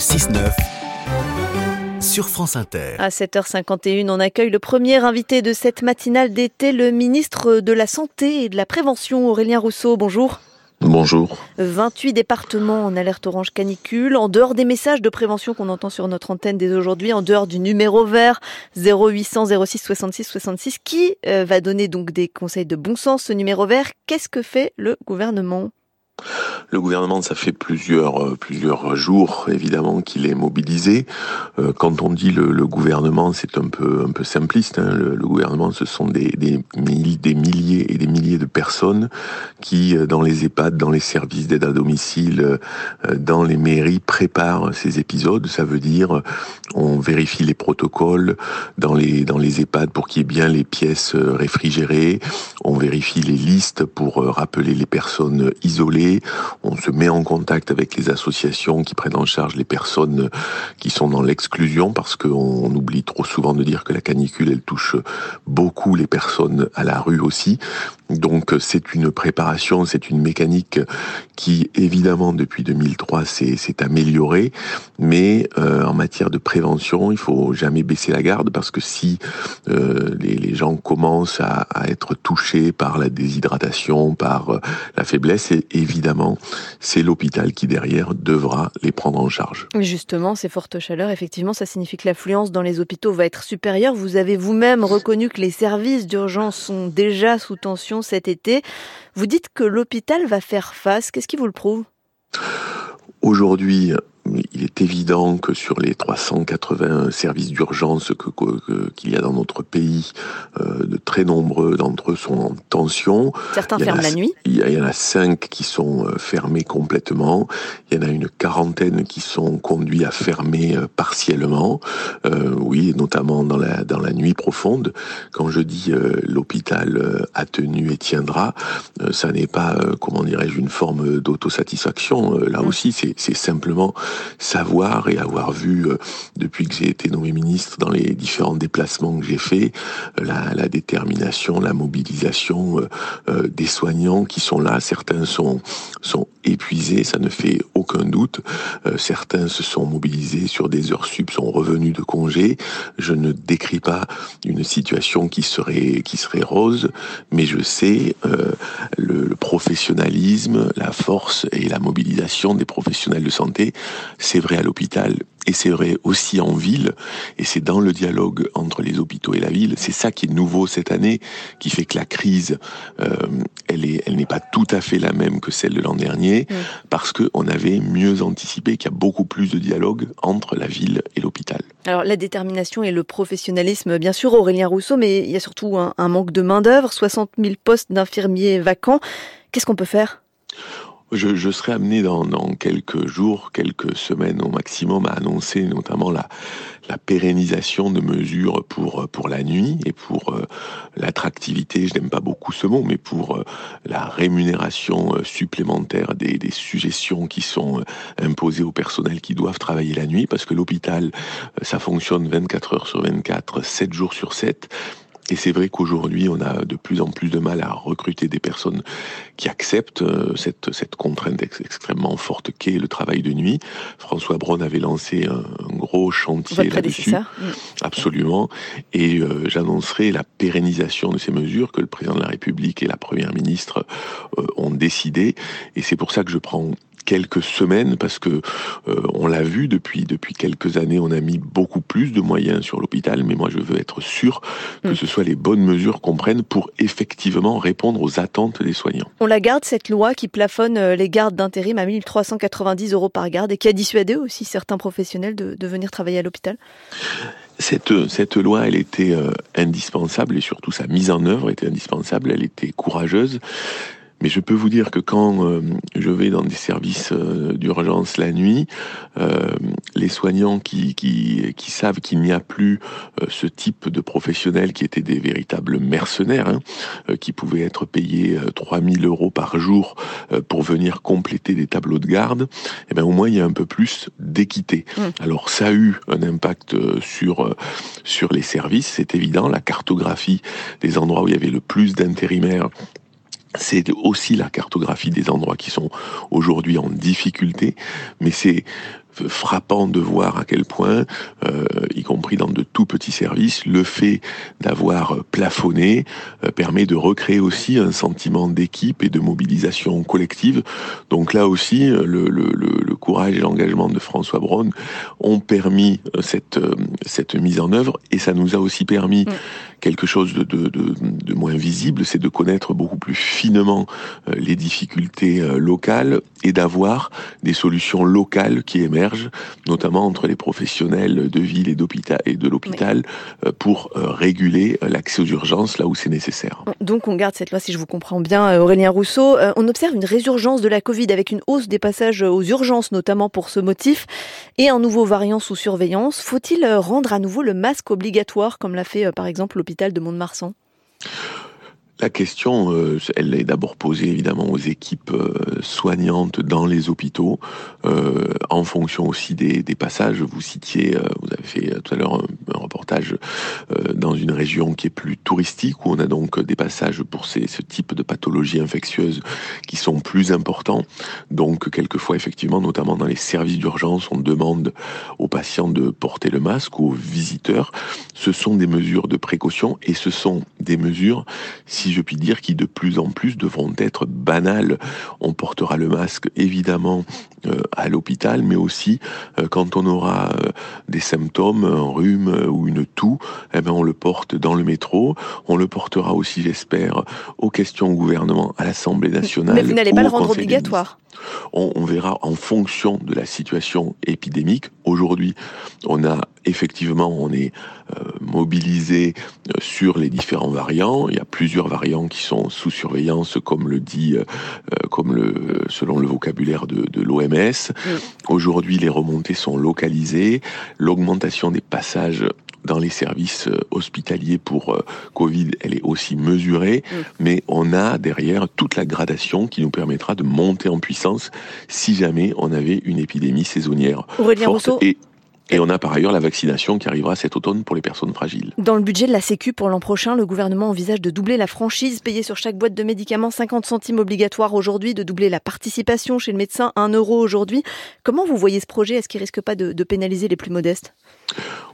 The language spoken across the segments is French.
6-9 sur France Inter. À 7h51, on accueille le premier invité de cette matinale d'été, le ministre de la Santé et de la Prévention, Aurélien Rousseau. Bonjour. Bonjour. 28 départements en alerte orange canicule, en dehors des messages de prévention qu'on entend sur notre antenne dès aujourd'hui, en dehors du numéro vert 0800 06 66 66, qui euh, va donner donc des conseils de bon sens, ce numéro vert. Qu'est-ce que fait le gouvernement? Le gouvernement, ça fait plusieurs euh, plusieurs jours évidemment qu'il est mobilisé. Euh, quand on dit le, gouvernement, c'est un peu un peu simpliste. Hein. Le, gouvernement, ce sont des, des, des milliers et des milliers de personnes qui, euh, dans les EHPAD, dans les services d'aide à domicile, dans les mairies, préparent ces épisodes. Ça veut dire on vérifie les protocoles dans les dans les EHPAD pour qu'il y ait bien les pièces réfrigérées. On vérifie les listes pour rappeler les personnes isolées on se met en contact avec les associations qui prennent en charge les personnes qui sont dans l'exclusion parce qu'on oublie trop souvent de dire que la canicule, elle touche beaucoup les personnes à la rue aussi. Donc c'est une préparation, c'est une mécanique qui évidemment depuis 2003 s'est améliorée, mais euh, en matière de prévention, il faut jamais baisser la garde parce que si euh, les, gens commencent à, être touchés par la déshydratation, par euh, la faiblesse, évidemment évidemment, c'est l'hôpital qui derrière devra les prendre en charge. Justement, ces fortes chaleurs, effectivement, ça signifie que l'affluence dans les hôpitaux va être supérieure. Vous avez vous-même reconnu que les services d'urgence sont déjà sous tension cet été. Vous dites que l'hôpital va faire face. Qu'est-ce qui vous le prouve? Aujourd'hui, il est évident que sur les 380 services d'urgence qu'il y a dans notre pays, euh, de très nombreux d'entre eux sont en tension. Certains ferment la nuit. Il y, en a cinq qui sont euh, fermés complètement. Il y en a une quarantaine qui sont conduits à fermer euh, partiellement. oui, notamment dans la dans la nuit profonde. Quand je dis l'hôpital a tenu et tiendra, ça n'est pas comment dirais-je une forme d'autosatisfaction. là aussi, c'est simplement savoir et avoir vu, euh, depuis que j'ai été nommé ministre, dans les différents déplacements que j'ai faits, euh, la, détermination, la mobilisation euh, des soignants qui sont là. Certains sont, sont épuisés, ça ne fait aucun doute. certains se sont mobilisés sur des heures sup, sont revenus de congé. Je ne décris pas une situation qui serait, qui serait rose, mais je sais le, le professionnalisme, la force et la mobilisation des professionnels de santé c'est vrai à l'hôpital et c'est vrai aussi en ville, et c'est dans le dialogue entre les hôpitaux et la ville. C'est ça qui est nouveau cette année, qui fait que la crise, euh, elle est, elle n'est pas tout à fait la même que celle de l'an dernier, parce qu'on avait mieux anticipé qu'il y a beaucoup plus de dialogue entre la ville et l'hôpital. Alors la détermination et le professionnalisme, bien sûr, Aurélien Rousseau, mais il y a surtout un, un manque de main d'œuvre, 60 000 postes d'infirmiers vacants. Qu'est-ce qu'on peut faire? Je, je, serai amené dans, dans, quelques jours, quelques semaines au maximum à annoncer notamment la, la pérennisation de mesures pour, pour la nuit et pour euh, l'attractivité, je n'aime pas beaucoup ce mot, mais pour euh, la rémunération euh, supplémentaire des, des, suggestions qui sont imposées aux personnels qui doivent travailler la nuit, parce que l'hôpital, ça fonctionne 24 heures sur 24, 7 jours sur 7, et c'est vrai qu'aujourd'hui, on a de plus en plus de mal à recruter des personnes qui acceptent euh, cette, cette contrainte extrêmement forte qu'est le travail de nuit. François Braun avait lancé un, gros chantier là-dessus. Absolument. Et euh, j'annoncerai la pérennisation de ces mesures que le président de la République et la première ministre euh, ont décidé. Et c'est pour ça que je prends quelques semaines parce que euh, on l'a vu depuis depuis quelques années, on a mis beaucoup plus de moyens sur l'hôpital, mais moi je veux être sûr que mm. ce soit les bonnes mesures qu'on prenne pour effectivement répondre aux attentes des soignants. On la garde cette loi qui plafonne euh, les gardes d'intérim à 1390 euros par garde et qui a dissuadé aussi certains professionnels de, de venir travailler à l'hôpital? Cette, cette loi, elle était euh, indispensable et surtout sa mise en œuvre était indispensable. Elle était courageuse. Mais je peux vous dire que quand euh, je vais dans des services euh, d'urgence la nuit, euh, les soignants qui, qui, qui savent qu'il n'y a plus ce type de professionnels qui étaient des véritables mercenaires, hein, qui pouvaient être payés 3000 euros par jour pour venir compléter des tableaux de garde, eh ben au moins il y a un peu plus d'équité. Mmh. Alors ça a eu un impact sur sur les services, c'est évident. La cartographie des endroits où il y avait le plus d'intérimaires c'est aussi la cartographie des endroits qui sont aujourd'hui en difficulté, mais c'est frappant de voir à quel point, euh, y compris dans de tout petits services, le fait d'avoir plafonné euh, permet de recréer aussi un sentiment d'équipe et de mobilisation collective. Donc là aussi, le, courage et l'engagement de François Braun ont permis cette, cette mise en œuvre et ça nous a aussi permis mm. Quelque chose de, de, de, de moins visible, c'est de connaître beaucoup plus finement les difficultés locales et d'avoir des solutions locales qui émergent, notamment entre les professionnels de ville et et de l'hôpital euh, pour euh, réguler euh, l'accès aux urgences là où c'est nécessaire. Donc on garde cette loi si je vous comprends bien Aurélien Rousseau. On observe une résurgence de la Covid avec une hausse des passages aux urgences notamment pour ce motif et un nouveau variant sous surveillance. Faut-il rendre à nouveau le masque obligatoire comme l'a fait par exemple l'hôpital de Mont-de-Marsan? La question, euh, elle est d'abord posée évidemment aux équipes euh, soignantes dans les hôpitaux, euh, en fonction aussi des, passages. Vous citiez, vous avez fait tout à l'heure un, reportage dans une région qui est plus touristique, où on a donc des passages pour ces, ce type de pathologies infectieuses qui sont plus importants. Donc quelquefois, effectivement, notamment dans les services d'urgence, on demande aux patients de porter le masque, aux visiteurs. Ce sont des mesures de précaution et ce sont des mesures, si je puis dire, qui de plus en plus devront être banales. On portera le masque évidemment euh, à l'hôpital, mais aussi euh, quand on aura euh, des symptômes, un rhume ou une toux, eh ben on le porte dans le métro. On le portera aussi, j'espère, aux questions au gouvernement, à l'Assemblée nationale. Mais vous n'allez pas le rendre obligatoire on, verra en fonction de la situation épidémique. Aujourd'hui, on a effectivement, on est euh, mobilisé euh, sur les différents variants. Il y a plusieurs variants qui sont sous surveillance, comme le dit, euh, comme le, selon le vocabulaire de, l'OMS. Aujourd'hui, les remontées sont localisées. L'augmentation des passages dans les services euh, hospitaliers pour euh, Covid, elle est aussi mesurée, mm. mais on a derrière toute la gradation qui nous permettra de monter en puissance si jamais on avait une épidémie saisonnière forte. Et et on a par ailleurs la vaccination qui arrivera cet automne pour les personnes fragiles. Dans le budget de la Sécu pour l'an prochain, le gouvernement envisage de doubler la franchise payée sur chaque boîte de médicaments, 50 centimes obligatoires aujourd'hui, de doubler la participation chez le médecin, 1 euro aujourd'hui. Comment vous voyez ce projet? Est-ce qu'il risque pas de, de pénaliser les plus modestes?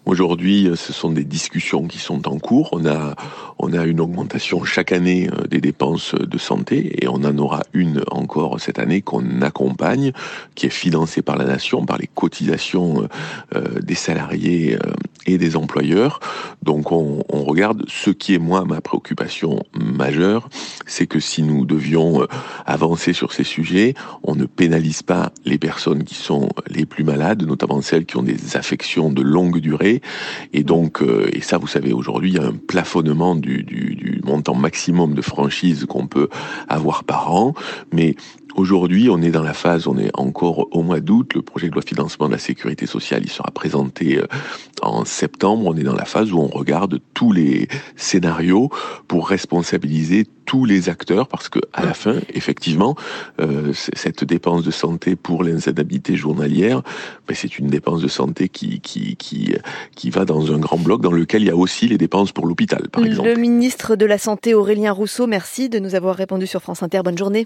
Aujourd'hui, ce sont des discussions qui sont en cours. On a, on a une augmentation chaque année euh, des dépenses de santé et on en aura une encore cette année qu'on accompagne, qui est financée par la nation, par les cotisations euh, des salariés euh, et des employeurs. Donc on, regarde ce qui est moi ma préoccupation majeure, c'est que si nous devions avancer sur ces sujets, on ne pénalise pas les personnes qui sont les plus malades, notamment celles qui ont des affections de longue durée et donc, euh, et ça, vous savez, aujourd'hui, il y a un plafonnement du, du montant maximum de franchise qu'on peut avoir par an. Mais Aujourd'hui, on est dans la phase, on est encore au mois d'août, le projet de loi de financement de la sécurité sociale, il sera présenté euh, en septembre, on est dans la phase où on regarde tous les scénarios pour responsabiliser tous les acteurs parce que à la fin, effectivement, euh, cette dépense de santé pour l'insalubrité journalière, ben, c'est une dépense de santé qui, qui, qui, qui va dans un grand bloc dans lequel il y a aussi les dépenses pour l'hôpital, par exemple. Le ministre de la Santé, Aurélien Rousseau, merci de nous avoir répondu sur France Inter. Bonne journée.